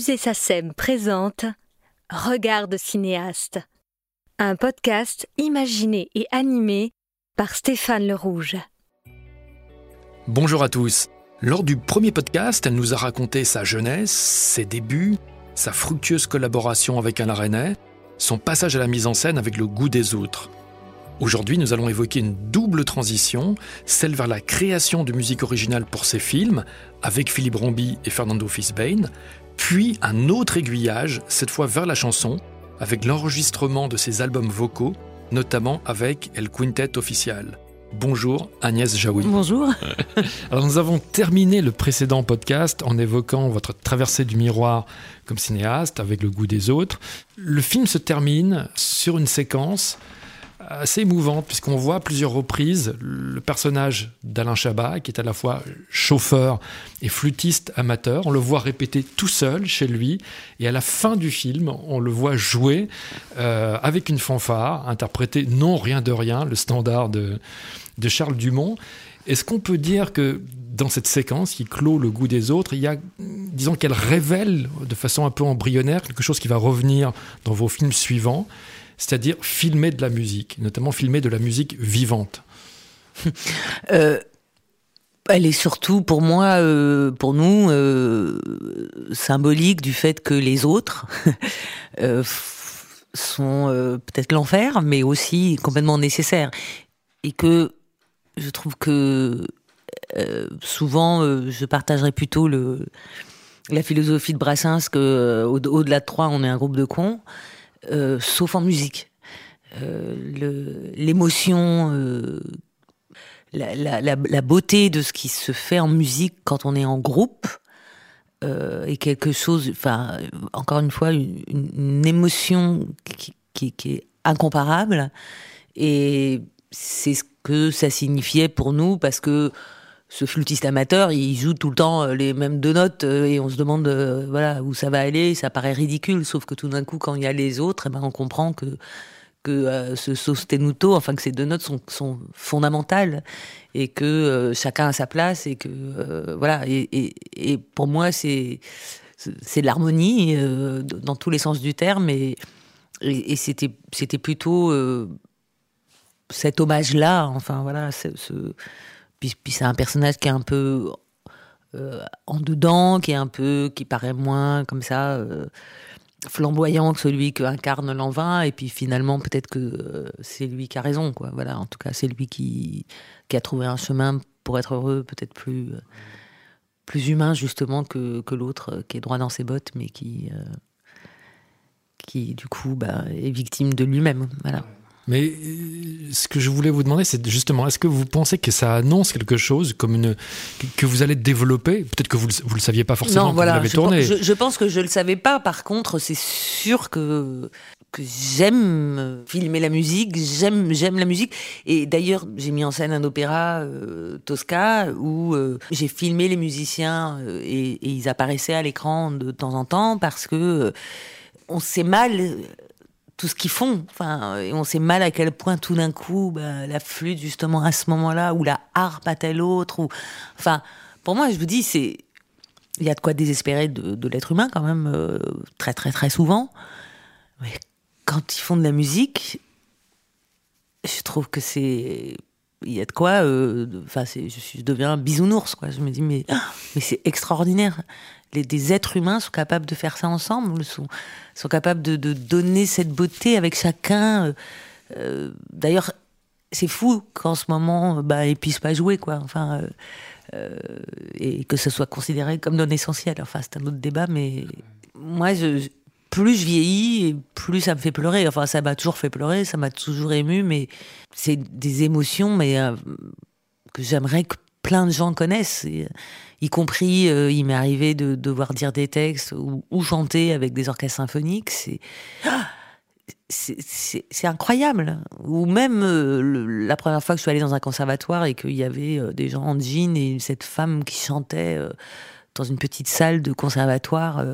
Musée SACEM présente Regarde cinéaste, un podcast imaginé et animé par Stéphane Le Rouge. Bonjour à tous. Lors du premier podcast, elle nous a raconté sa jeunesse, ses débuts, sa fructueuse collaboration avec Alain René, son passage à la mise en scène avec le goût des autres. Aujourd'hui, nous allons évoquer une double transition, celle vers la création de musique originale pour ses films, avec Philippe Rombi et Fernando Fisbane, puis un autre aiguillage, cette fois vers la chanson, avec l'enregistrement de ses albums vocaux, notamment avec El Quintet Official. Bonjour Agnès Jaoui. Bonjour. Alors nous avons terminé le précédent podcast en évoquant votre traversée du miroir comme cinéaste avec le goût des autres. Le film se termine sur une séquence assez émouvante, puisqu'on voit à plusieurs reprises le personnage d'Alain Chabat, qui est à la fois chauffeur et flûtiste amateur. On le voit répéter tout seul chez lui, et à la fin du film, on le voit jouer euh, avec une fanfare, interpréter non rien de rien, le standard de, de Charles Dumont. Est-ce qu'on peut dire que dans cette séquence qui clôt le goût des autres, il y a, disons qu'elle révèle de façon un peu embryonnaire quelque chose qui va revenir dans vos films suivants c'est-à-dire filmer de la musique, notamment filmer de la musique vivante euh, Elle est surtout pour moi, euh, pour nous, euh, symbolique du fait que les autres sont peut-être l'enfer, mais aussi complètement nécessaires. Et que je trouve que souvent, je partagerais plutôt la philosophie de Brassens que au-delà de trois, on est un groupe de cons. Euh, sauf en musique. Euh, l'émotion, euh, la, beauté de ce qui se fait en musique quand on est en groupe est quelque chose, enfin, encore une fois, une, émotion qui, est incomparable. Et c'est ce que ça signifiait pour nous parce que ce flûtiste amateur, il joue tout le temps euh, les mêmes deux notes euh, et on se demande euh, voilà où ça va aller. Ça paraît ridicule, sauf que tout d'un coup, quand il y a les autres, eh ben, on comprend que que ce sostenuto, enfin que ces deux notes sont, fondamentales et que chacun a sa place et que voilà. Et, et, pour moi, c'est c'est l'harmonie dans tous les sens du terme et, et, c'était c'était plutôt cet hommage là. Enfin voilà, ce puis, c'est un personnage qui est un peu euh, en dedans, qui est un peu, qui paraît moins comme ça euh, flamboyant que celui que incarne Lanvin. Et puis finalement, peut-être que euh, c'est lui qui a raison, quoi. Voilà, en tout cas, c'est lui qui, a trouvé un chemin pour être heureux, peut-être plus humain justement que, l'autre qui est droit dans ses bottes, mais qui du coup bah, est victime de lui-même. Mais euh, ce que je voulais vous demander, c'est justement, est-ce que vous pensez que ça annonce quelque chose, comme une que vous allez développer? Peut-être que vous ne le saviez pas forcément non, voilà, vous l'avez tourné. Je, je, pense que je le savais pas. Par contre, c'est sûr que que j'aime filmer la musique, j'aime j'aime la musique. Et d'ailleurs, j'ai mis en scène un opéra euh, Tosca où euh, j'ai filmé les musiciens et, et, ils apparaissaient à l'écran de temps en temps parce que on sait mal tout ce qu'ils font. Enfin, et on sait mal à quel point tout d'un coup, bah, la flûte justement à ce moment-là, ou la harpe à tel autre, ou enfin, pour moi, je vous dis, c'est il y a de quoi désespérer de, l'être humain quand même euh, très très très souvent. Mais quand ils font de la musique, je trouve que c'est il y a de quoi euh, enfin je, je, deviens un bisounours quoi je me dis mais mais c'est extraordinaire les, des êtres humains sont capables de faire ça ensemble, sont, capables de, donner cette beauté avec chacun. Euh, euh D'ailleurs, c'est fou qu'en ce moment, bah, ils puissent pas jouer, quoi. Enfin, euh, euh et que ce soit considéré comme non essentiel. Enfin, c'est un autre débat, mais moi, plus je vieillis, plus ça me fait pleurer. Enfin, ça m'a toujours fait pleurer, ça m'a toujours ému, mais c'est des émotions, mais euh, que j'aimerais que plein de gens connaissent, euh, y compris, euh, il m'est arrivé de devoir dire des textes ou, chanter avec des orchestres symphoniques. C'est c'est incroyable. Ou même euh, la première fois que je suis allée dans un conservatoire et qu'il y avait des gens en jean et cette femme qui chantait dans une petite salle de conservatoire.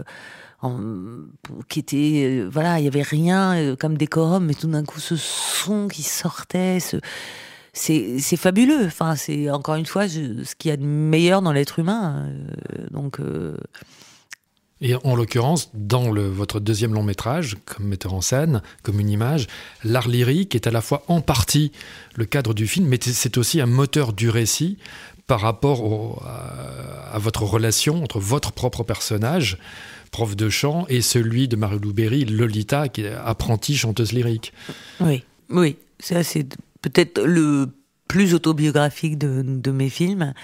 Qui était voilà il y avait rien comme décorum mais tout d'un coup ce son qui sortait ce, c'est fabuleux. Enfin, c'est encore une fois ce qu'il y a de meilleur dans l'être humain. Euh, donc, euh, Et en l'occurrence, dans le, votre deuxième long métrage, comme metteur en scène, comme une image, l'art lyrique est à la fois en partie le cadre du film, mais c'est aussi un moteur du récit par rapport au, à, à, votre relation entre votre propre personnage, prof de chant, et celui de Marie-Lou Berry, Lolita, qui est apprentie chanteuse lyrique. Oui, oui, ça c'est peut-être le plus autobiographique de, mes films.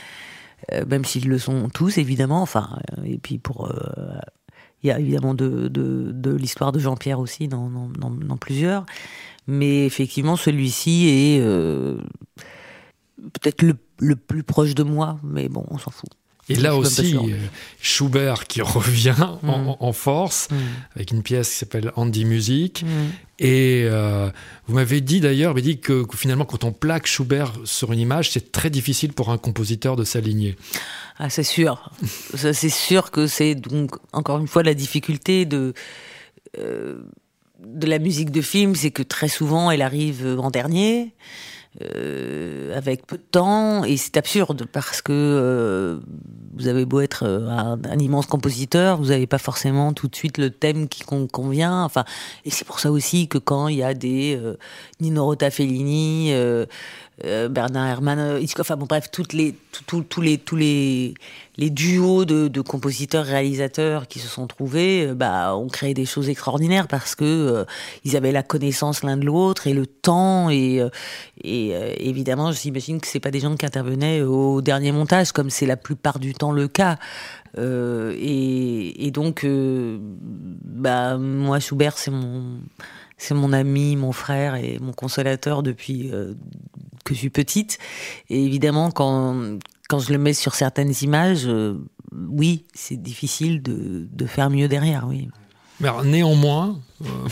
Euh, même s'ils le sont tous évidemment. Enfin, euh, et puis pour euh, il y a évidemment de, l'histoire de Jean-Pierre aussi dans, plusieurs. Mais effectivement, celui-ci est peut-être le, le, plus proche de moi, mais bon, on s'en fout. Et là aussi, euh, Schubert qui revient en, en, force mmh. avec une pièce qui s'appelle Andy Music. Mmh. Et euh, vous m'avez dit d'ailleurs, dit que, que, finalement, quand on plaque Schubert sur une image, c'est très difficile pour un compositeur de s'aligner. Ah, c'est sûr. c'est sûr que c'est donc encore une fois la difficulté de euh, de la musique de film, c'est que très souvent elle arrive en dernier. Euh, avec peu de temps et c'est absurde parce que euh, vous avez beau être euh, un, immense compositeur, vous n'avez pas forcément tout de suite le thème qui convient. Enfin, et c'est pour ça aussi que quand il y a des euh, Nino Rota Fellini, euh, euh, Bernard Herrmann, Hitchcock, enfin bon bref, les, les, tous les, les duos de, de, compositeurs réalisateurs qui se sont trouvés, euh, bah, ont créé des choses extraordinaires parce que euh, ils avaient la connaissance l'un de l'autre et le temps et, euh, et évidemment, j'imagine que c'est pas des gens qui intervenaient au dernier montage comme c'est la plupart du temps le cas. Euh, et, donc, euh, bah, moi, Schubert, c'est mon, mon ami, mon frère et mon consolateur depuis euh, que je suis petite. Et évidemment, quand, quand je le mets sur certaines images, euh, oui, c'est difficile de, de, faire mieux derrière, oui. Mais néanmoins,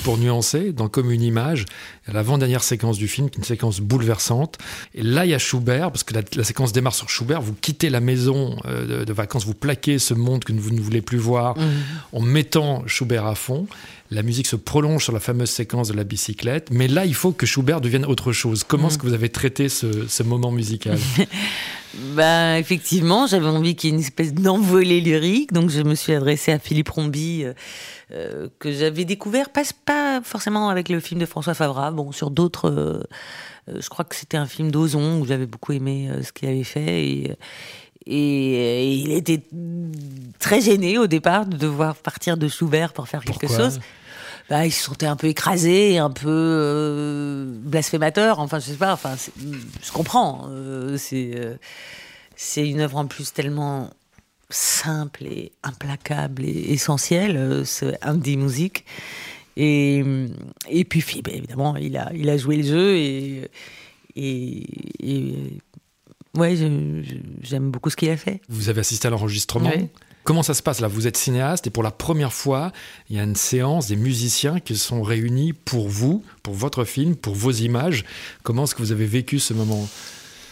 pour nuancer, dans Comme une image, l'avant-dernière séquence du film, qui est une séquence bouleversante. Et là, il y a Schubert, parce que la, la séquence démarre sur Schubert. Vous quittez la maison euh, de, de, vacances, vous plaquez ce monde que vous ne voulez plus voir mmh. en mettant Schubert à fond. La musique se prolonge sur la fameuse séquence de la bicyclette. Mais là, il faut que Schubert devienne autre chose. Comment mmh. est-ce que vous avez traité ce, ce moment musical? Ben, effectivement, j'avais envie qu'il y ait une espèce d'envolée lyrique, donc je me suis adressée à Philippe Rombi, euh, euh, que j'avais découvert, pas, pas forcément avec le film de François Favra, bon, sur d'autres. Euh, je crois que c'était un film d'Ozon où j'avais beaucoup aimé euh, ce qu'il avait fait et, et, et, il était très gêné au départ de devoir partir de Schubert pour faire Pourquoi? quelque chose. Bah, il se sentait un peu écrasé, un peu euh, blasphémateur. Enfin, je sais pas. Enfin, je comprends. Euh, c'est euh, c'est une œuvre en plus tellement simple et implacable et essentielle. Euh, ce Indie Music. Et et puis, bah, évidemment, il a il a joué le jeu et et, et ouais, j'aime beaucoup ce qu'il a fait. Vous avez assisté à l'enregistrement? Oui. Comment ça se passe là? Vous êtes cinéaste et pour la première fois, il y a une séance des musiciens qui sont réunis pour vous, pour votre film, pour vos images. Comment est-ce que vous avez vécu ce moment?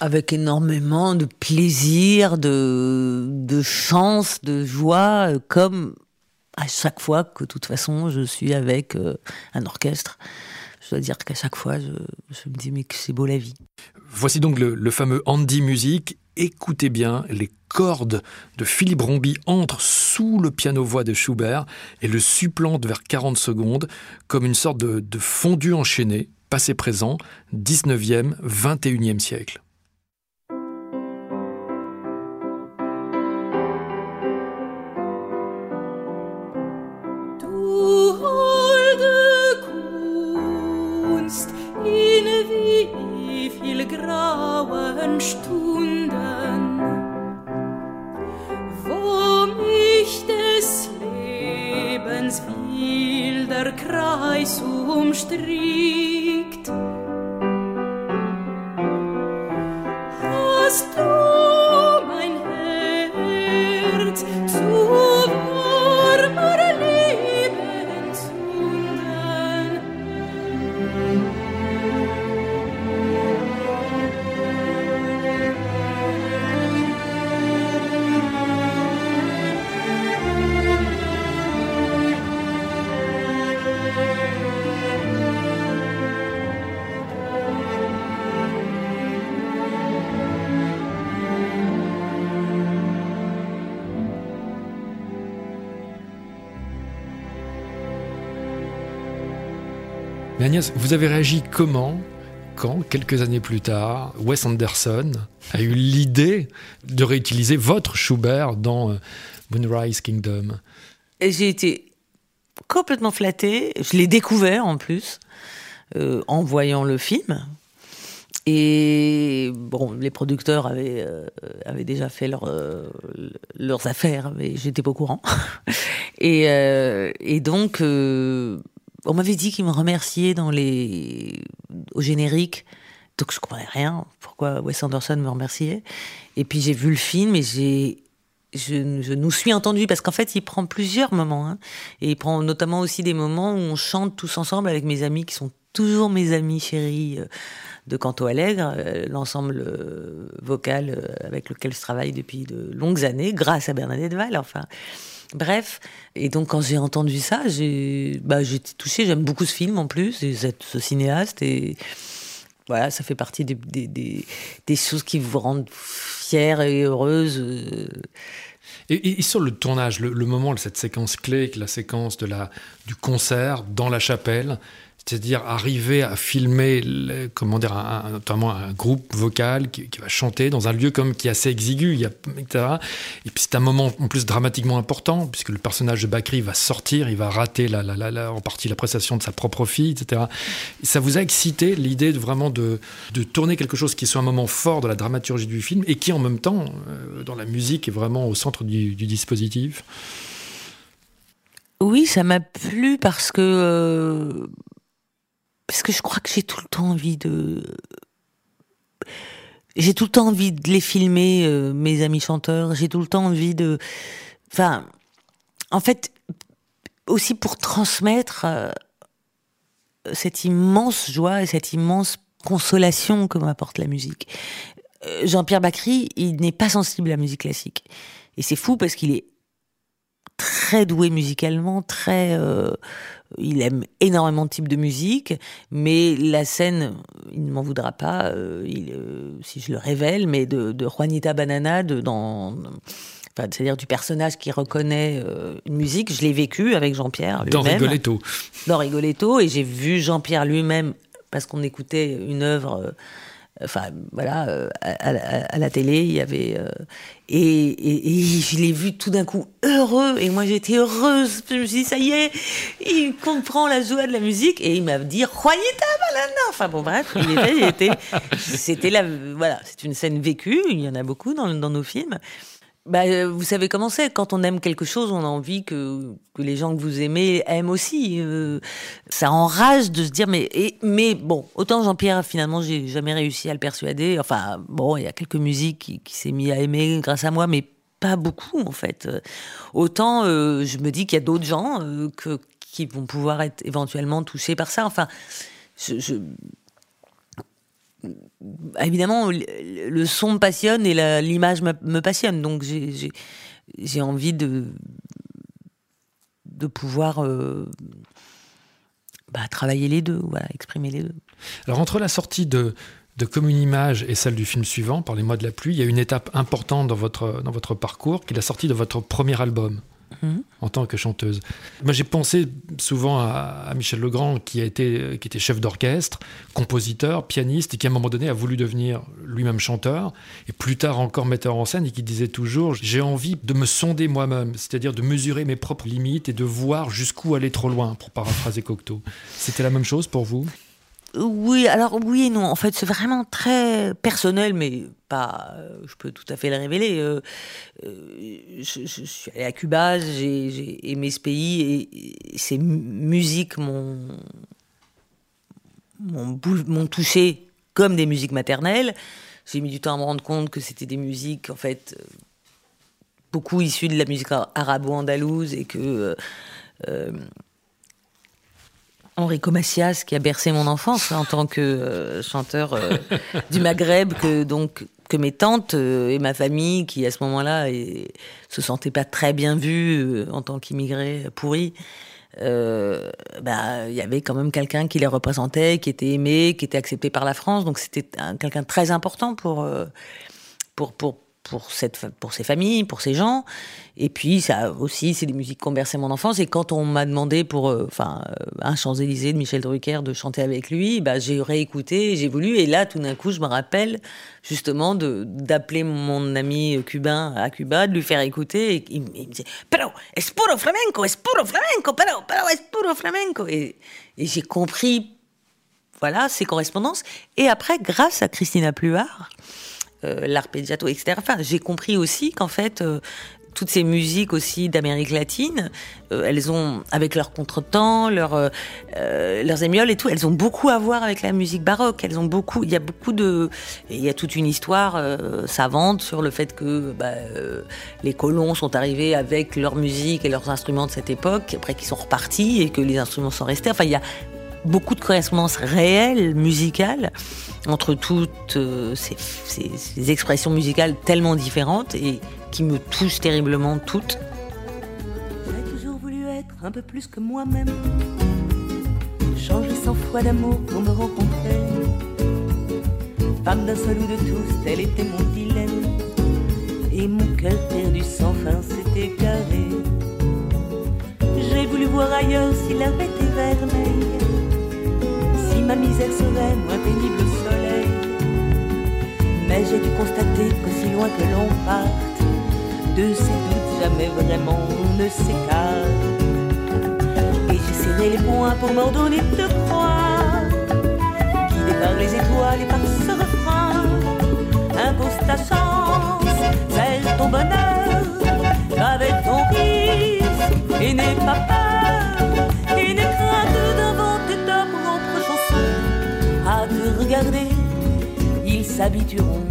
Avec énormément de plaisir, de, de chance, de joie, comme à chaque fois que de toute façon je suis avec euh, un orchestre. Je dois dire qu'à chaque fois, je, je, me dis mais que c'est beau la vie. Voici donc le, le fameux Andy Music écoutez bien, les cordes de Philippe Rombi entrent sous le piano-voix de Schubert et le supplantent vers 40 secondes comme une sorte de, fondu enchaîné, passé-présent, 19e, 21e siècle. Kreis umstrickt. Hast du Agnès, vous avez réagi comment quand, quelques années plus tard, Wes Anderson a eu l'idée de réutiliser votre Schubert dans euh, Moonrise Kingdom? J'ai été complètement flattée. Je l'ai découvert en plus euh, en voyant le film. Et bon, les producteurs avaient, euh, déjà fait leur, leurs affaires, mais j'étais pas au courant. et, donc, on m'avait dit qu'ils me remerciaient dans les, au générique. Donc je comprenais rien. Pourquoi Wes Anderson me remerciait? Et puis j'ai vu le film et j'ai je, nous suis entendu parce qu'en fait, il prend plusieurs moments. hein. et il prend notamment aussi des moments où on chante tous ensemble avec mes amis qui sont toujours mes amis chéris euh, de Canto Allègre, euh, l'ensemble euh, vocal avec lequel je travaille depuis de longues années, grâce à Bernadette Val. Enfin, bref. Et donc, quand j'ai entendu ça, j'ai bah, été touchée. J'aime beaucoup ce film en plus, et cette- ce cinéaste. Et voilà, ça fait partie des, des, des, choses qui vous rendent fière et heureuse. euh, et sur le tournage, le, le moment, cette séquence clé, la séquence de la, du concert dans la chapelle, c'est-à-dire arriver à filmer, comment dire, un, notamment un groupe vocal qui, va chanter dans un lieu comme qui est assez exigu, il y a, etc. Et puis c'est un moment en plus dramatiquement important puisque le personnage de Bakri va sortir, il va rater la, la- la- en partie la prestation de sa propre fille, etc. Et ça vous a excité l'idée de vraiment de, de tourner quelque chose qui soit un moment fort de la dramaturgie du film et qui en même temps, euh, dans la musique, est vraiment au centre du, du dispositif? Oui, ça m'a plu parce que euh, parce que je crois que j'ai tout le temps envie de j'ai tout le temps envie de les filmer euh, mes amis chanteurs, j'ai tout le temps envie de enfin en fait aussi pour transmettre euh, cette immense joie et cette immense consolation que m'apporte la musique. Euh, Jean-Pierre Bacry, il n'est pas sensible à la musique classique. Et c'est fou parce qu'il est très doué musicalement, très. Il aime énormément de types de musique, mais la scène, il ne m'en voudra pas euh, il, euh, si je le révèle, mais de, de Juanita Banana, de, dans, enfin, c'est-à-dire du personnage qui reconnaît euh, une musique, je l'ai vécu avec Jean-Pierre Dans Rigoletto. dans Rigoletto et j'ai vu Jean-Pierre lui-même parce qu'on écoutait une œuvre enfin voilà euh, à, la télé il y avait euh, et, et- et je l'ai vu tout d'un coup heureux et moi j'étais heureuse je me suis dit ça y est il comprend la joie de la musique et il m'a dit Juanita Banana enfin bon bref il était, c'était la voilà c'est une scène vécue il y en a beaucoup dans nos films bah, euh, vous savez comment c'est. Quand on aime quelque chose, on a envie que, les gens que vous aimez aiment aussi. Euh, ça enrage de se dire, mais, bon, autant Jean-Pierre, finalement, j'ai jamais réussi à le persuader. Enfin, bon, il y a quelques musiques qui, s'est mis à aimer grâce à moi, mais pas beaucoup, en fait. Autant, euh, je me dis qu'il y a d'autres gens qui vont pouvoir être éventuellement touchés par ça. Enfin, je- évidemment, le, son me passionne et l'image me, passionne. Donc, j'ai- envie de, pouvoir euh, bah, travailler les deux, voilà, exprimer les deux. Alors entre la sortie de, de Comme une image et celle du film suivant, Parlez-moi de la pluie, il y a une étape importante dans votre, dans votre parcours, qui est la sortie de votre premier album. Mhm. En tant que chanteuse. Moi, j'ai pensé souvent à, Michel Legrand, qui, a été, qui était chef d'orchestre, compositeur, pianiste, et qui à un moment donné a voulu devenir lui-même chanteur, et plus tard encore metteur en scène, et qui disait toujours J'ai envie de me sonder moi-même, c'est-à-dire de mesurer mes propres limites et de voir jusqu'où aller trop loin, pour paraphraser Cocteau. C'était la même chose pour vous? Oui, alors oui et non. En fait, c'est vraiment très personnel, mais pas. je peux tout à fait le révéler. Euh, euh, je, suis allée à Cuba, j'ai aimé ce pays et, ces mu- musiques m'ont touché comme des musiques maternelles. J'ai mis du temps à me rendre compte que c'était des musiques en fait euh, beaucoup issues de la musique ar- arabo-andalouse et que Enrico Macias qui a bercé mon enfance en tant que euh, chanteur euh, du Maghreb que donc que mes tantes euh, et ma famille qui à ce moment-là et, se sentaient pas très bien vues en tant qu'immigrés pourris bah il y avait quand même quelqu'un qui les représentait qui était aimé qui était accepté par la France. Donc c'était un- quelqu'un très important pour pour pour pour cette pour ces familles, pour ces gens. Et puis ça aussi, c'est des musiques qui ont bercé mon enfance. Et quand on m'a demandé pour, euh, euh, un Champs Élysées de Michel Drucker de chanter avec lui, bah j'ai réécouté, j'ai voulu. Et là, tout d'un coup, je me rappelle justement d'appeler mon ami cubain à Cuba, de lui faire écouter. Et il, il me disait, pero es puro flamenco, es puro flamenco, pero pero es puro flamenco. Et, et j'ai compris voilà, ces correspondances. Et après, grâce à Christina Pluart, euh, l'arpeggiato, etc., enfin, j'ai compris aussi qu'en fait, euh, toutes ces musiques aussi d'Amérique latine, euh, elles ont, avec leur contretemps, leur, leurs émioles et tout, elles ont beaucoup à voir avec la musique baroque. Elles ont beaucoup, il y a beaucoup de, il y a toute une histoire savante sur le fait que bah, les colons sont arrivés avec leur musique et leurs instruments de cette époque, après qu'ils sont repartis et que les instruments sont restés. Enfin, il y a beaucoup de correspondances réelles, musicales, entre toutes euh, ces, expressions musicales tellement différentes et qui me touchent terriblement toutes. J'ai toujours voulu être un peu plus que moi-même. Changer cent fois d'amour pour me rencontrer. Femme d'un seul ou de tous, tel était mon dilemme. Et mon cœur perdu sans fin s'est égaré. J'ai voulu voir ailleurs si l'herbe était vermeille. Ma misère serait moins pénible soleil. Mais j'ai dû constater qu'aussi loin que l'on parte, de ces doutes jamais vraiment on ne s'écarte. Et j'ai serré les poings pour m'ordonner de croire, guidé par les étoiles et par ce refrain. Impose ta chance, celle ton bonheur, avec ton risque, et n'aie pas peur, regarder, ils s'habitueront.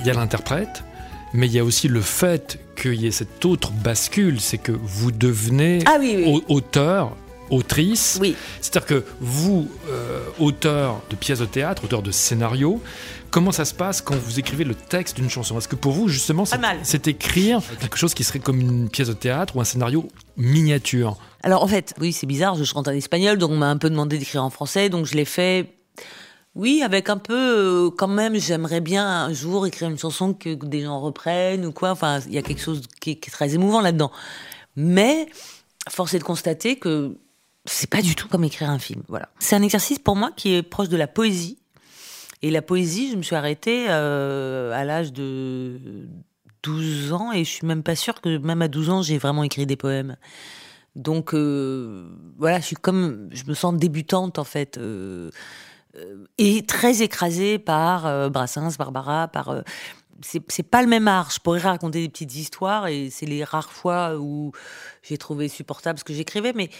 Il y a l'interprète, mais il y a aussi le fait qu'il y ait cette autre bascule, c'est que vous devenez Ah oui, oui. au- auteur, autrice. Oui. C'est-à-dire que vous, euh, auteur de pièces de théâtre, auteur de scénario, comment ça se passe quand vous écrivez le texte d'une chanson? Est-ce que pour vous, justement, c'est écrire quelque chose qui serait comme une pièce de théâtre ou un scénario miniature? Alors en fait, oui, c'est bizarre, je chante en espagnol, donc on m'a un peu demandé d'écrire en français, donc je l'ai fait. Oui, avec un peu, euh, quand même, j'aimerais bien un jour écrire une chanson que des gens reprennent ou quoi. Enfin, il y a quelque chose qui est, très émouvant là-dedans. Mais force est de constater que c'est pas du tout comme écrire un film. Voilà. C'est un exercice pour moi qui est proche de la poésie. Et la poésie, je me suis arrêtée euh, à l'âge de 12 ans et je suis même pas sûre que même à 12 ans j'ai vraiment écrit des poèmes. Donc euh, voilà, je suis comme, je me sens débutante en fait, euh, et très écrasée par euh, Brassens, Barbara, par. euh, c'est pas le même art. Je pourrais raconter des petites histoires et c'est les rares fois où j'ai trouvé supportable ce que j'écrivais, mais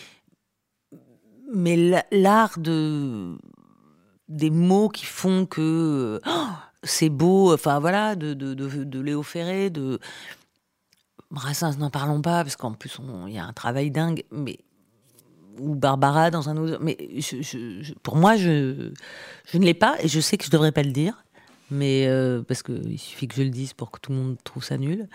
mais la- l'art de des mots qui font que oh, c'est beau. Enfin voilà, de, de, de, de Léo Ferré, de Brassens, n'en parlons pas, parce qu'en plus, il y a un travail dingue, mais ou Barbara dans un autre. Mais pour moi, je, ne l'ai pas, et je sais que je devrais pas le dire, mais euh, parce qu'il suffit que je le dise pour que tout le monde trouve ça nul.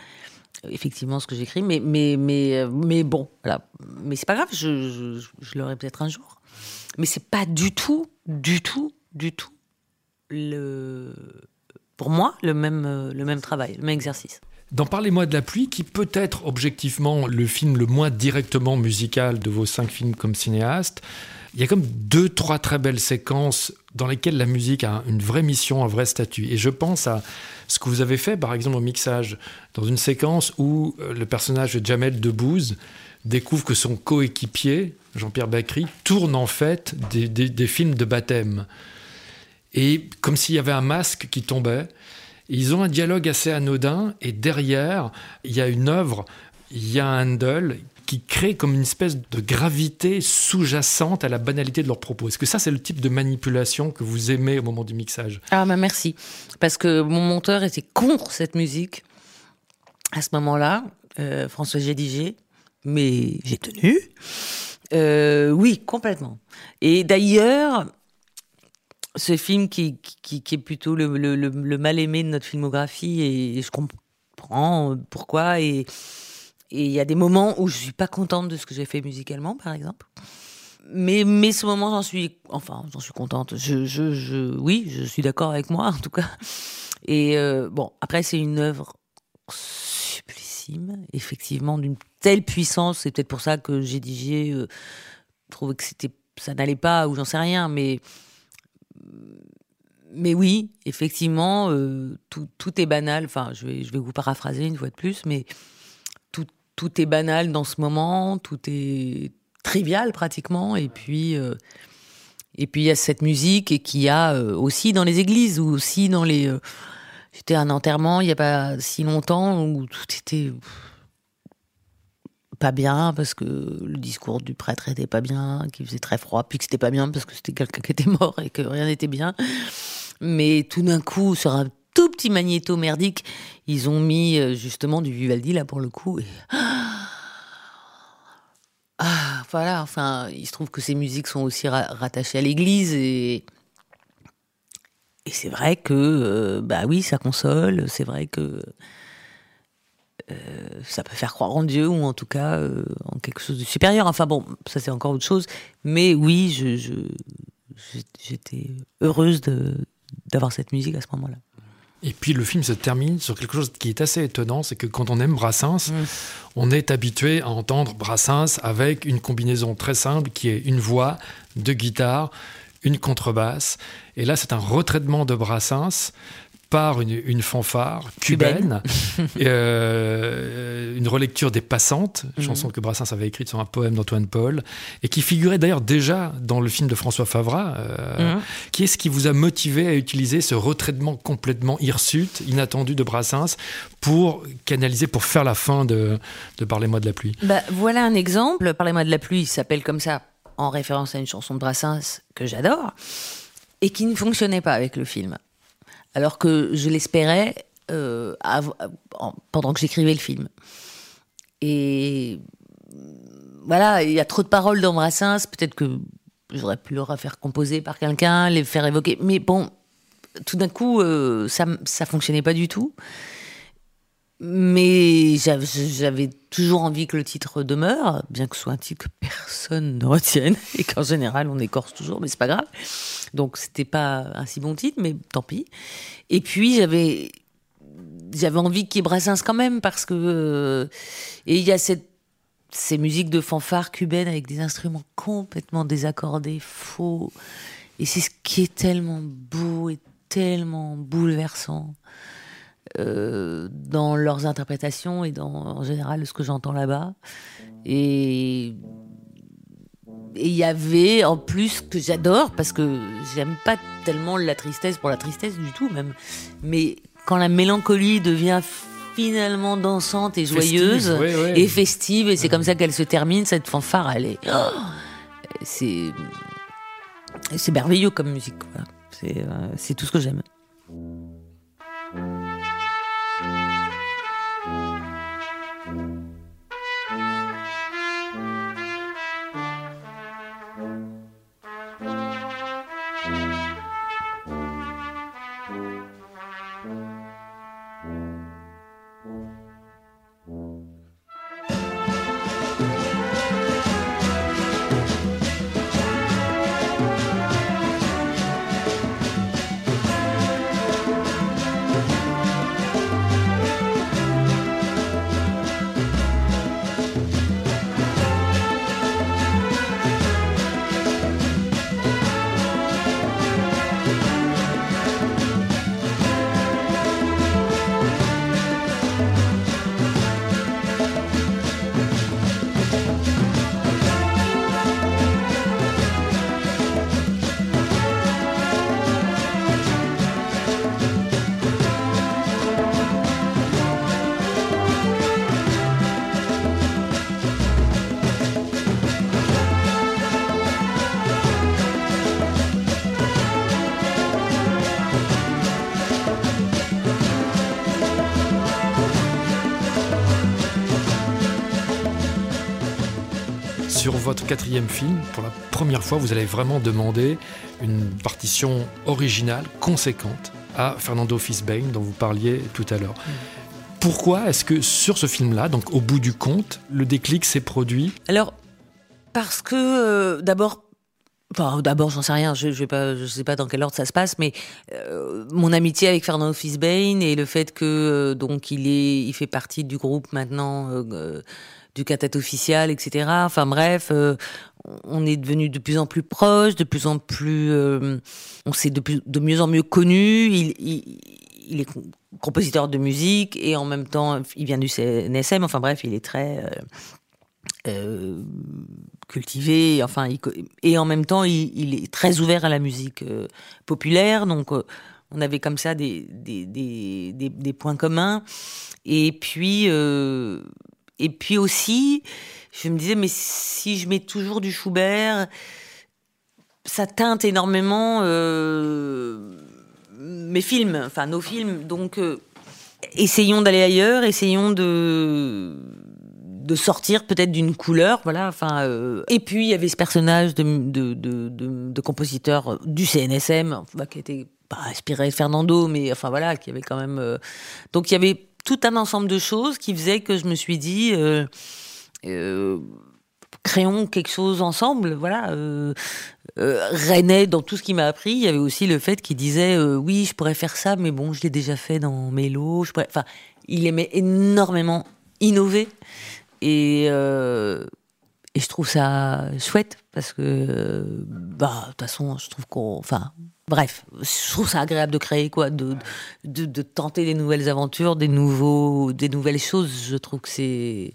Effectivement, ce que j'écris, mais, mais, mais, euh, mais bon, voilà. Mais c'est pas grave, je, je, je l'aurai peut-être un jour. Mais c'est pas du tout, du tout, du tout, le, pour moi, le même, euh, le même travail, le même exercice. Dans Parlez-moi de la pluie, qui peut être objectivement le film le moins directement musical de vos cinq films comme cinéaste, il y a comme deux, trois très belles séquences dans lesquelles la musique a une vraie mission, un vrai statut. Et je pense à ce que vous avez fait, par exemple, au mixage, dans une séquence où euh, le personnage de Jamel Debbouze découvre que son coéquipier, Jean-Pierre Bacry, tourne en fait des, films de baptême. Et comme s'il y avait un masque qui tombait, ils ont un dialogue assez anodin et derrière, il y a une œuvre, il y a un handle qui crée comme une espèce de gravité sous-jacente à la banalité de leurs propos. Est-ce que ça, c'est le type de manipulation que vous aimez au moment du mixage? Ah bah merci. Parce que mon monteur était contre cette musique à ce moment-là, euh, François Gédiger, mais j'ai tenu. Euh, oui, complètement. Et d'ailleurs, ce film qui, qui, est plutôt le, le, le, le mal aimé de notre filmographie, et je comprends pourquoi. Et il y a des moments où je suis pas contente de ce que j'ai fait musicalement, par exemple. Mais, mais ce moment, j'en suis, enfin, j'en suis contente. Je, je, je, oui, je suis d'accord avec moi, en tout cas. Et euh, bon, après, c'est une œuvre sublissime, effectivement, d'une telle puissance. C'est peut-être pour ça que j'ai digé, euh, trouvé que c'était, ça n'allait pas, ou j'en sais rien, mais mais oui, effectivement, euh, tout, tout, est banal. Enfin, je vais, je vais vous paraphraser une fois de plus, mais tout, tout est banal dans ce moment, tout est trivial pratiquement. Et puis, euh, et puis il y a cette musique et qu'il y a euh, aussi dans les églises ou aussi dans les. À un enterrement il n'y a pas si longtemps où tout était pas bien parce que le discours du prêtre était pas bien, qu'il faisait très froid, puis que c'était pas bien parce que c'était quelqu'un qui était mort et que rien n'était bien. Mais tout d'un coup, sur un tout petit magnéto merdique, ils ont mis euh, justement du Vivaldi là pour le coup. Ah, voilà, enfin, il se trouve que ces musiques sont aussi ra rattachées à l'église et. Et c'est vrai que, euh, bah oui, ça console, c'est vrai que euh, ça peut faire croire en Dieu ou en tout cas euh, en quelque chose de supérieur. Enfin bon, ça c'est encore autre chose. Mais oui, j'étais heureuse de, d'avoir cette musique à ce moment-là. Et puis le film se termine sur quelque chose qui est assez étonnant, c'est que quand on aime Brassens, mmh. on est habitué à entendre Brassens avec une combinaison très simple qui est une voix, deux guitares, une contrebasse. Et là, c'est un retraitement de Brassens par une, une fanfare cubaine, cubaine. euh, une relecture des Passantes, mmh. chanson que Brassens avait écrite sur un poème d'Antoine Paul, et qui figurait d'ailleurs déjà dans le film de François Favra. Euh, mmh. Qui est-ce qui vous a motivé à utiliser ce retraitement complètement hirsute, inattendu de Brassens, pour canaliser, pour faire la fin de, de Parlez-moi de la pluie bah, Voilà un exemple. Parlez-moi de la pluie s'appelle comme ça, en référence à une chanson de Brassens que j'adore, et qui ne fonctionnait pas avec le film alors que je l'espérais euh, pendant que j'écrivais le film. Et voilà, il y a trop de paroles dans Brassens, peut-être que j'aurais pu le refaire composer par quelqu'un, les faire évoquer, mais bon, tout d'un coup, euh, ça, ça fonctionnait pas du tout. Mais j'avais toujours envie que le titre demeure, bien que ce soit un titre que personne ne retienne, et qu'en général on écorce toujours, mais c'est pas grave. Donc c'était pas un si bon titre, mais tant pis. Et puis j'avais j'avais envie qu'il y quand même, parce que euh, et il y a cette ces musiques de fanfare cubaines avec des instruments complètement désaccordés, faux. Et c'est ce qui est tellement beau et tellement bouleversant. Euh, dans leurs interprétations et dans en général ce que j'entends là-bas. Et il y avait en plus que j'adore parce que j'aime pas tellement la tristesse pour la tristesse du tout même, mais quand la mélancolie devient finalement dansante et joyeuse festive, et festive et c'est ouais. comme ça qu'elle se termine cette fanfare elle est oh c'est c'est merveilleux comme musique c'est euh, c'est tout ce que j'aime votre quatrième film, pour la première fois, vous allez vraiment demander une partition originale, conséquente, à Fernando Fisbein, dont vous parliez tout à l'heure. Pourquoi est-ce que sur ce film-là, donc au bout du compte, le déclic s'est produit Alors, parce que euh, d'abord, enfin d'abord j'en sais rien, je, je sais pas dans quel ordre ça se passe, mais euh, mon amitié avec Fernando Fisbein et le fait que euh, donc il est, il fait partie du groupe maintenant du Catat officiel, etc. Enfin bref, euh, on est devenu de plus en plus proches, de plus en plus, euh, on s'est de, mieux en mieux connus. Il, est com- compositeur de musique et en même temps, il vient du CNSM. Enfin bref, il est très euh, cultivé. Enfin, et en même temps, il, est très ouvert à la musique populaire. Donc, on avait comme ça des, des, des, points communs. Et puis, et puis aussi, je me disais, mais si je mets toujours du Schubert, ça teinte énormément euh, mes films, enfin nos films. Donc, euh, essayons d'aller ailleurs, essayons de de sortir peut-être d'une couleur, voilà. Enfin, euh, et puis il y avait ce personnage de de, de, compositeur du CNSM, qui était pas inspiré de Fernando, mais enfin voilà, qui avait quand même. donc il y avait tout un ensemble de choses qui faisaient que je me suis dit. euh, euh, créons quelque chose ensemble, voilà. Euh, René, dans tout ce qu'il m'a appris, il y avait aussi le fait qu'il disait oui, je pourrais faire ça, mais bon, je l'ai déjà fait dans Mélo. Je pourrais... Il aimait énormément innover et je trouve ça chouette parce que bah de toute façon, je trouve qu'on, bref, je trouve ça agréable de créer quoi, de de, tenter des nouvelles aventures, des nouveaux, des nouvelles choses. Je trouve que c'est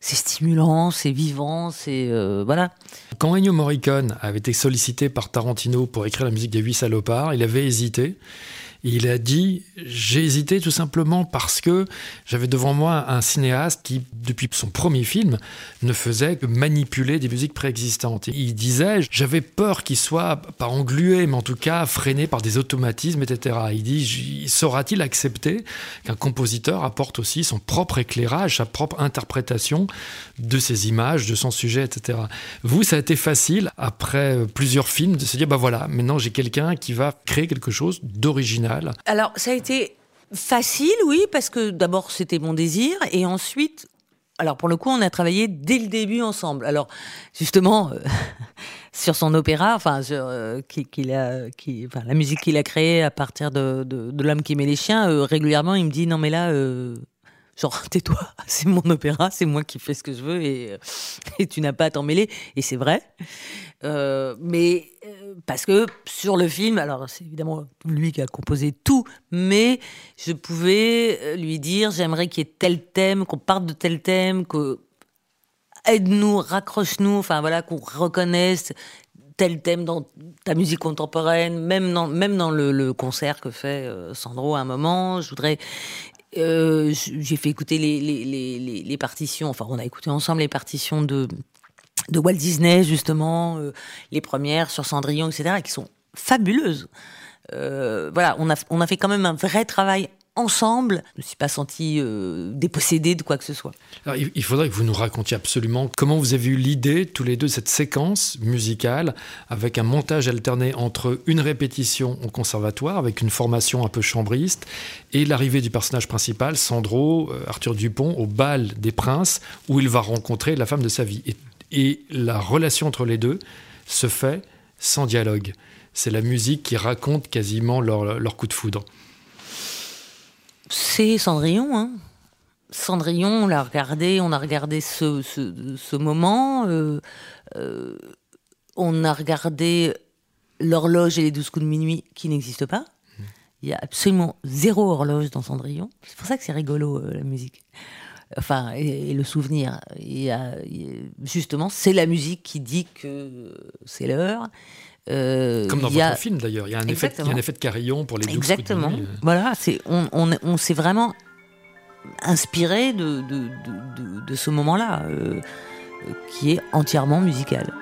c'est stimulant, c'est vivant, c'est euh, voilà. Quand Ennio Morricone avait été sollicité par Tarantino pour écrire la musique des Huit Salopards, il avait hésité. Il a dit J'ai hésité tout simplement parce que j'avais devant moi un cinéaste qui, depuis son premier film, ne faisait que manipuler des musiques préexistantes. Et il disait J'avais peur qu'il soit, pas englué, mais en tout cas freiné par des automatismes, etc. Il dit Saura-t-il accepter qu'un compositeur apporte aussi son propre éclairage, sa propre interprétation de ses images, de son sujet, etc. Vous, ça a été facile, après plusieurs films, de se dire Bah voilà, maintenant j'ai quelqu'un qui va créer quelque chose d'original. Alors, ça a été facile, oui, parce que d'abord, c'était mon désir, et ensuite, alors pour le coup, on a travaillé dès le début ensemble. Alors, justement, euh, sur son opéra, euh, enfin, la musique qu'il a créée à partir de, L'homme qui met les chiens, euh, régulièrement, il me dit non, mais là, genre, tais-toi, c'est mon opéra, c'est moi qui fais ce que je veux, et, euh, tu n'as pas à t'en mêler. Et c'est vrai. Euh, mais euh, parce que sur le film, alors c'est évidemment lui qui a composé tout, mais je pouvais lui dire j'aimerais qu'il y ait tel thème, qu'on parte de tel thème, que aide-nous, raccroche-nous, enfin voilà, qu'on reconnaisse tel thème dans ta musique contemporaine, même dans, même dans le, le concert que fait Sandro à un moment. Je voudrais. Euh, j'ai fait écouter les, les, les, les, partitions, enfin, on a écouté ensemble les partitions de, de Walt Disney, justement, euh, les premières sur Cendrillon, etc., qui sont fabuleuses. Euh, voilà, on a, on a fait quand même un vrai travail ensemble. Je ne me suis pas sentie euh, dépossédée de quoi que ce soit. Alors, il faudrait que vous nous racontiez absolument comment vous avez eu l'idée, tous les deux, de cette séquence musicale, avec un montage alterné entre une répétition au conservatoire, avec une formation un peu chambriste, et l'arrivée du personnage principal, Sandro, euh, Arthur Dupont, au bal des princes, où il va rencontrer la femme de sa vie. Et, la relation entre les deux se fait sans dialogue. C'est la musique qui raconte quasiment leur coup de foudre. C'est Cendrillon, hein. Cendrillon, on l'a regardé, on a regardé ce, ce, moment. euh, euh, on a regardé l'horloge et les douze coups de minuit qui n'existent pas. Il y a absolument zéro horloge dans Cendrillon. C'est pour ça que c'est rigolo, euh, la musique. Enfin, et, le souvenir. Justement, c'est la musique qui dit que c'est l'heure. Euh, Comme dans il y a- votre film d'ailleurs, il y a un effet, un de carillon pour les 12 Exactement. de minuit. Voilà, c'est on, on, on s'est vraiment inspiré de, ce moment-là, euh, euh, qui est entièrement musical.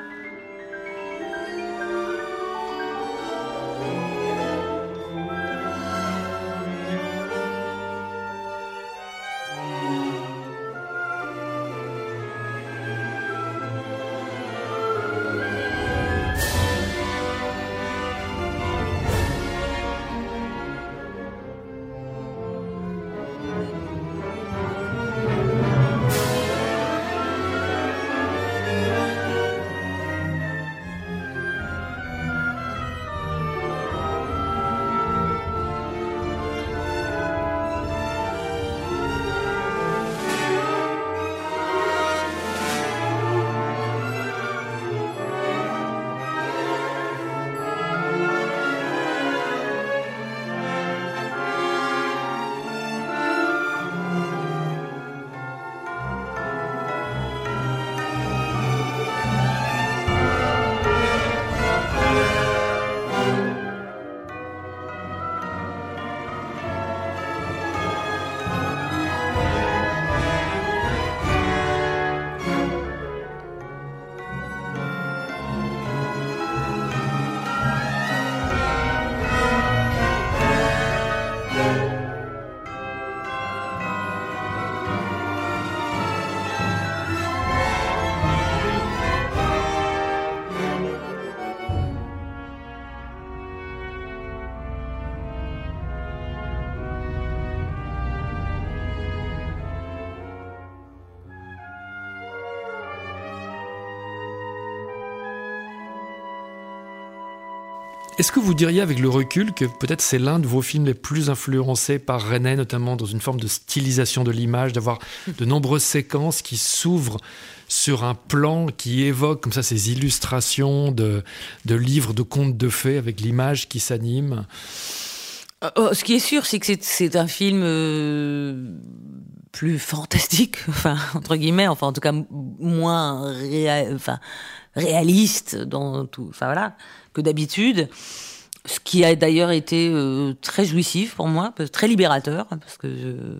Est-ce que vous diriez avec le recul que peut-être c'est l'un de vos films les plus influencés par René, notamment dans une forme de stylisation de l'image, d'avoir de nombreuses séquences qui s'ouvrent sur un plan qui évoque comme ça ces illustrations de, livres, de contes de fées avec l'image qui s'anime? Euh, oh, ce qui est sûr, c'est que c'est- un film euh, plus fantastique, enfin entre guillemets, enfin en tout cas moins réaliste dans tout, enfin voilà, que d'habitude. Ce qui a d'ailleurs été euh, très jouissif pour moi, très libérateur, parce que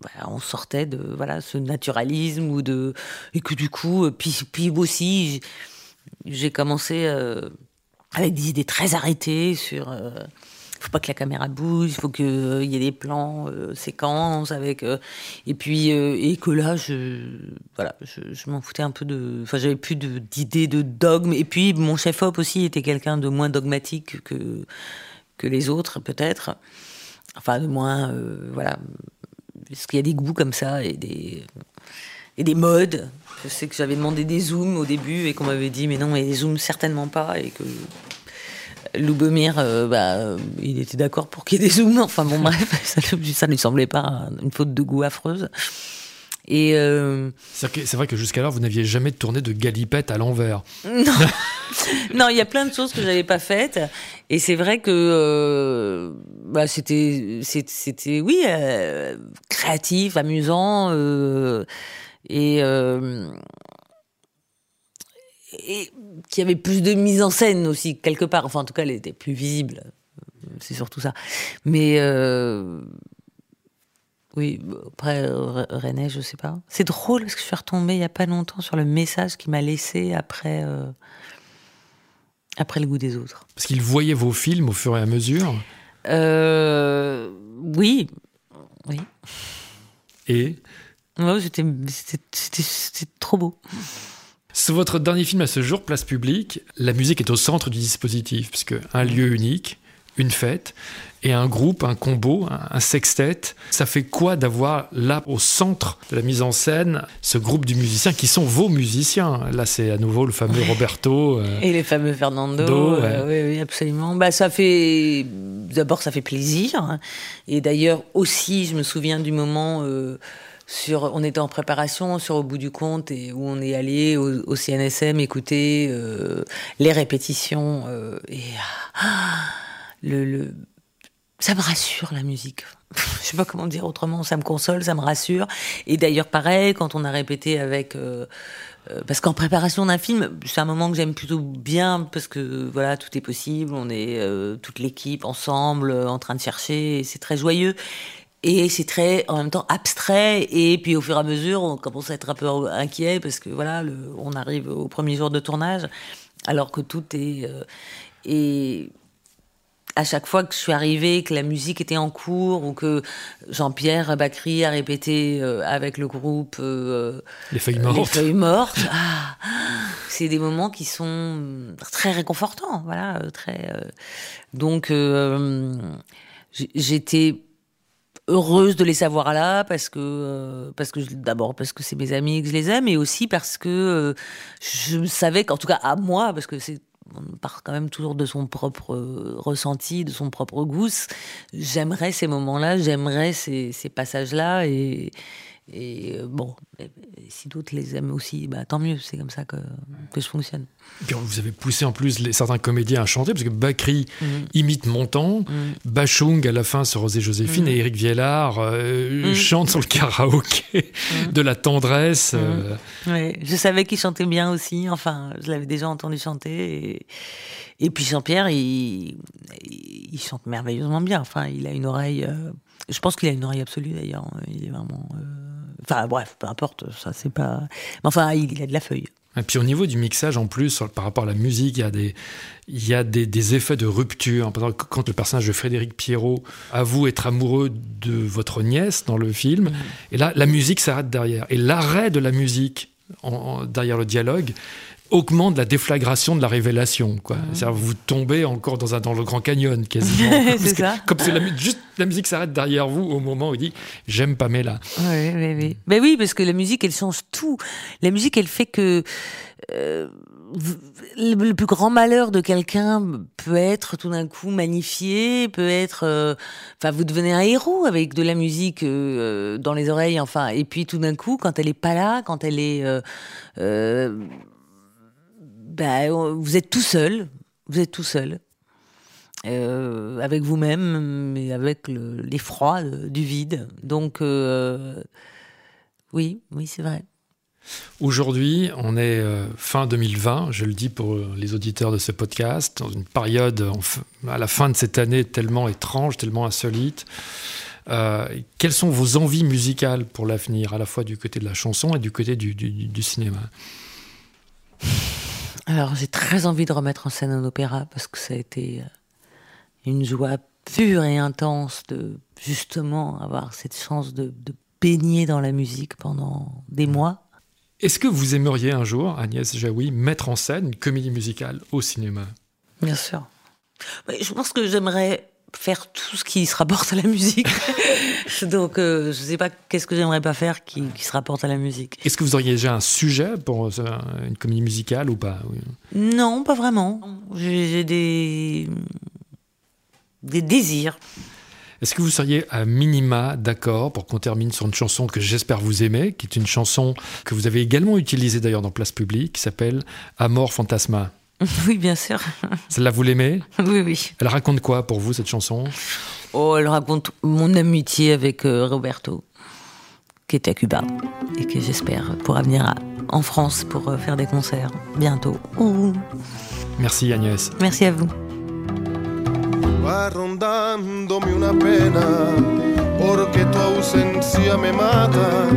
voilà, on sortait de voilà ce naturalisme ou de et que du coup, euh, puis, puis aussi j'ai- commencé euh, avec des idées très arrêtées sur. Faut pas que la caméra bouge, il faut qu'il y ait des plans, euh, séquences avec. euh, et puis euh, et que là, je voilà, je, m'en foutais un peu de. Enfin, j'avais plus de- d'idées de, dogme. Et puis mon chef op aussi était quelqu'un de moins dogmatique que que les autres peut-être. Enfin, de moins euh, voilà, parce qu'il y a des goûts comme ça et des et des modes. Je sais que j'avais demandé des zooms au début et qu'on m'avait dit mais non, mais les zooms certainement pas et que Loubomir, euh, bah, euh, il était d'accord pour qu'il y ait des zooms. Enfin bon, bref, ça, ça lui semblait pas une faute de goût affreuse. Et euh, C'est vrai que jusqu'alors, vous n'aviez jamais tourné de galipette à l'envers. non, non, il y a plein de choses que j'avais pas faites. Et c'est vrai que euh, bah, c'était, c'était, oui, euh, créatif, amusant, et et qu'il y avait plus de mise en scène aussi quelque part. Enfin, en tout cas, elle était plus visible. C'est surtout ça. Mais euh, oui, après René, je sais pas. C'est drôle parce que je suis retombée il y a pas longtemps sur le message qu'il m'a laissé après euh, après le goût des autres. Parce qu'il voyait vos films au fur et à mesure. Euh, oui, oui. Et? Ouais, c'était c'était- c'était c'était trop beau. C'est votre dernier film à ce jour, Place Publique. La musique est au centre du dispositif, puisque un lieu unique, une fête, et un groupe, un combo, un, sextet. Ça fait quoi d'avoir là, au centre de la mise en scène, ce groupe de musiciens qui sont vos musiciens? Là, c'est à nouveau le fameux Roberto. euh, Et les fameux Fernando, Do, euh, oui, oui, absolument. Bah, ça fait, d'abord, ça fait plaisir. Et d'ailleurs, aussi, je me souviens du moment euh, on était en préparation sur Au bout du compte et où on est allé au, CNSM écouter euh, les répétitions euh, et ah, le, ça me rassure la musique. Je sais pas comment dire autrement. Ça me console, ça me rassure. Et d'ailleurs, pareil, quand on a répété avec, euh, parce qu'en préparation d'un film, c'est un moment que j'aime plutôt bien parce que voilà, tout est possible. On est toute l'équipe ensemble, en train de chercher. C'est très joyeux. Et c'est très, en même temps, abstrait. Et puis, au fur et à mesure, on commence à être un peu inquiet parce que voilà, le, on arrive au premier jour de tournage, alors que tout est. euh, et à chaque fois que je suis arrivée, que la musique était en cours ou que Jean-Pierre Bacry a répété euh, avec le groupe euh, les feuilles les mortes. feuilles mortes, ah, c'est des moments qui sont très réconfortants, voilà, euh, très. euh, donc euh, j'étais heureuse de les savoir là parce que euh, parce que d'abord parce que c'est mes amis et que je les aime et aussi parce que euh, je savais qu'en tout cas à moi parce que c'est on part quand même toujours de son propre euh, ressenti, de son propre goût. J'aimerais ces moments-là, j'aimerais ces, ces passages-là et, et euh, bon, si d'autres les aiment aussi, bah, tant mieux, c'est comme ça que, que je fonctionne. Puis vous avez poussé en plus les, certains comédiens à chanter, parce que Bakri Mhm. imite Montand, Bachung à la fin sur Rosé Joséphine, Mhm. et Eric Viellard euh, Mhm. chante sur le karaoké de la tendresse. euh, Ouais, je savais qu'il chantait bien aussi. Enfin, je l'avais déjà entendu chanter. Et, et puis Jean-Pierre, il, il chante merveilleusement bien. Enfin, il a une oreille. euh, je pense qu'il a une oreille absolue d'ailleurs. Il est vraiment. euh, Enfin, bref, peu importe. Ça, c'est pas. Mais enfin, il, il a de la feuille. Et puis au niveau du mixage, en plus, par rapport à la musique, il y a des, il y a des, des effets de rupture. Par exemple, Quand le personnage de Frédéric Pierrot avoue être amoureux de votre nièce dans le film, et là, la musique s'arrête derrière. Et l'arrêt de la musique en- en- derrière le dialogue augmente la déflagration de la révélation. Quoi. C'est-à-dire, vous tombez encore dans, un, dans le Grand Canyon, quasiment. C'est Parce que ça. Comme la, juste la musique s'arrête derrière vous au moment où il dit « J'aime Pamela ». Oui, oui, oui. Ben oui, parce que la musique, elle change tout. La musique, elle fait que. euh, le, le plus grand malheur de quelqu'un peut être tout d'un coup magnifié, peut être, euh, enfin, vous devenez un héros avec de la musique euh, dans les oreilles, enfin, et puis tout d'un coup, quand elle est pas là, quand elle est, euh, euh, bah, vous êtes tout seul, vous êtes tout seul. euh, avec vous-même, mais avec le- l'effroi de- du vide. Donc, euh, oui, oui, c'est vrai. Aujourd'hui, on est euh, fin 2020, je le dis pour les auditeurs de ce podcast, dans une période à la fin de cette année tellement étrange, tellement insolite. Quelles sont vos envies musicales pour l'avenir, à la fois du côté de la chanson et du côté du cinéma? Alors, j'ai très envie de remettre en scène un opéra parce que ça a été euh, une joie pure et intense de justement avoir cette chance de, de baigner dans la musique pendant des mois. Est-ce que vous aimeriez un jour, Agnès Jaoui, mettre en scène une comédie musicale au cinéma? Bien sûr. Je pense que j'aimerais faire tout ce qui se rapporte à la musique. Donc, euh, je sais pas qu'est-ce que j'aimerais pas faire qui, qui se rapporte à la musique. Est-ce que vous auriez déjà un sujet pour euh, une comédie musicale ou pas Oui? Non, pas vraiment. J'ai j'ai des des désirs. Est-ce que vous seriez à minima d'accord pour qu'on termine sur une chanson que j'espère vous aimer, qui est une chanson que vous avez également utilisée d'ailleurs dans Place Publique, qui s'appelle Amor Fantasma? Oui, bien sûr. Celle-là, vous l'aimez Oui, oui. Elle raconte quoi pour vous, cette chanson? Oh, elle raconte mon amitié avec euh, Roberto, qui était à Cuba et que j'espère pourra venir en France pour euh, faire des concerts bientôt. Ouh. Merci Agnès. Merci à vous. Va rondándome una pena, porque tu ausencia me mata.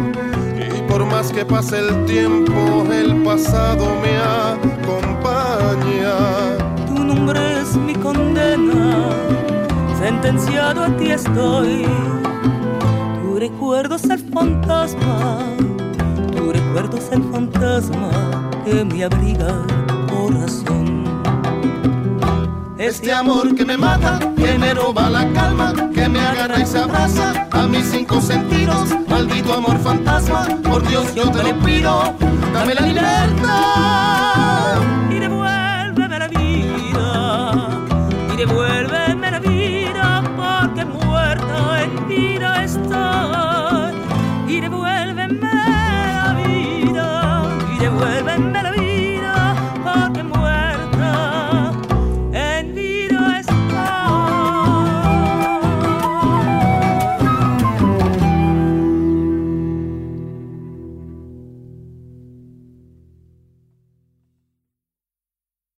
Y por más que pase el tiempo, el pasado me Tu nombre es mi condena, sentenciado a ti estoy. Tu recuerdo es el fantasma, tu recuerdo es el fantasma que me abriga corazón. Este amor que me mata, que me roba la calma, que me agarra y se abraza a mis cinco sentidos. Maldito amor fantasma, por Dios yo te lo pido, dame la libertad.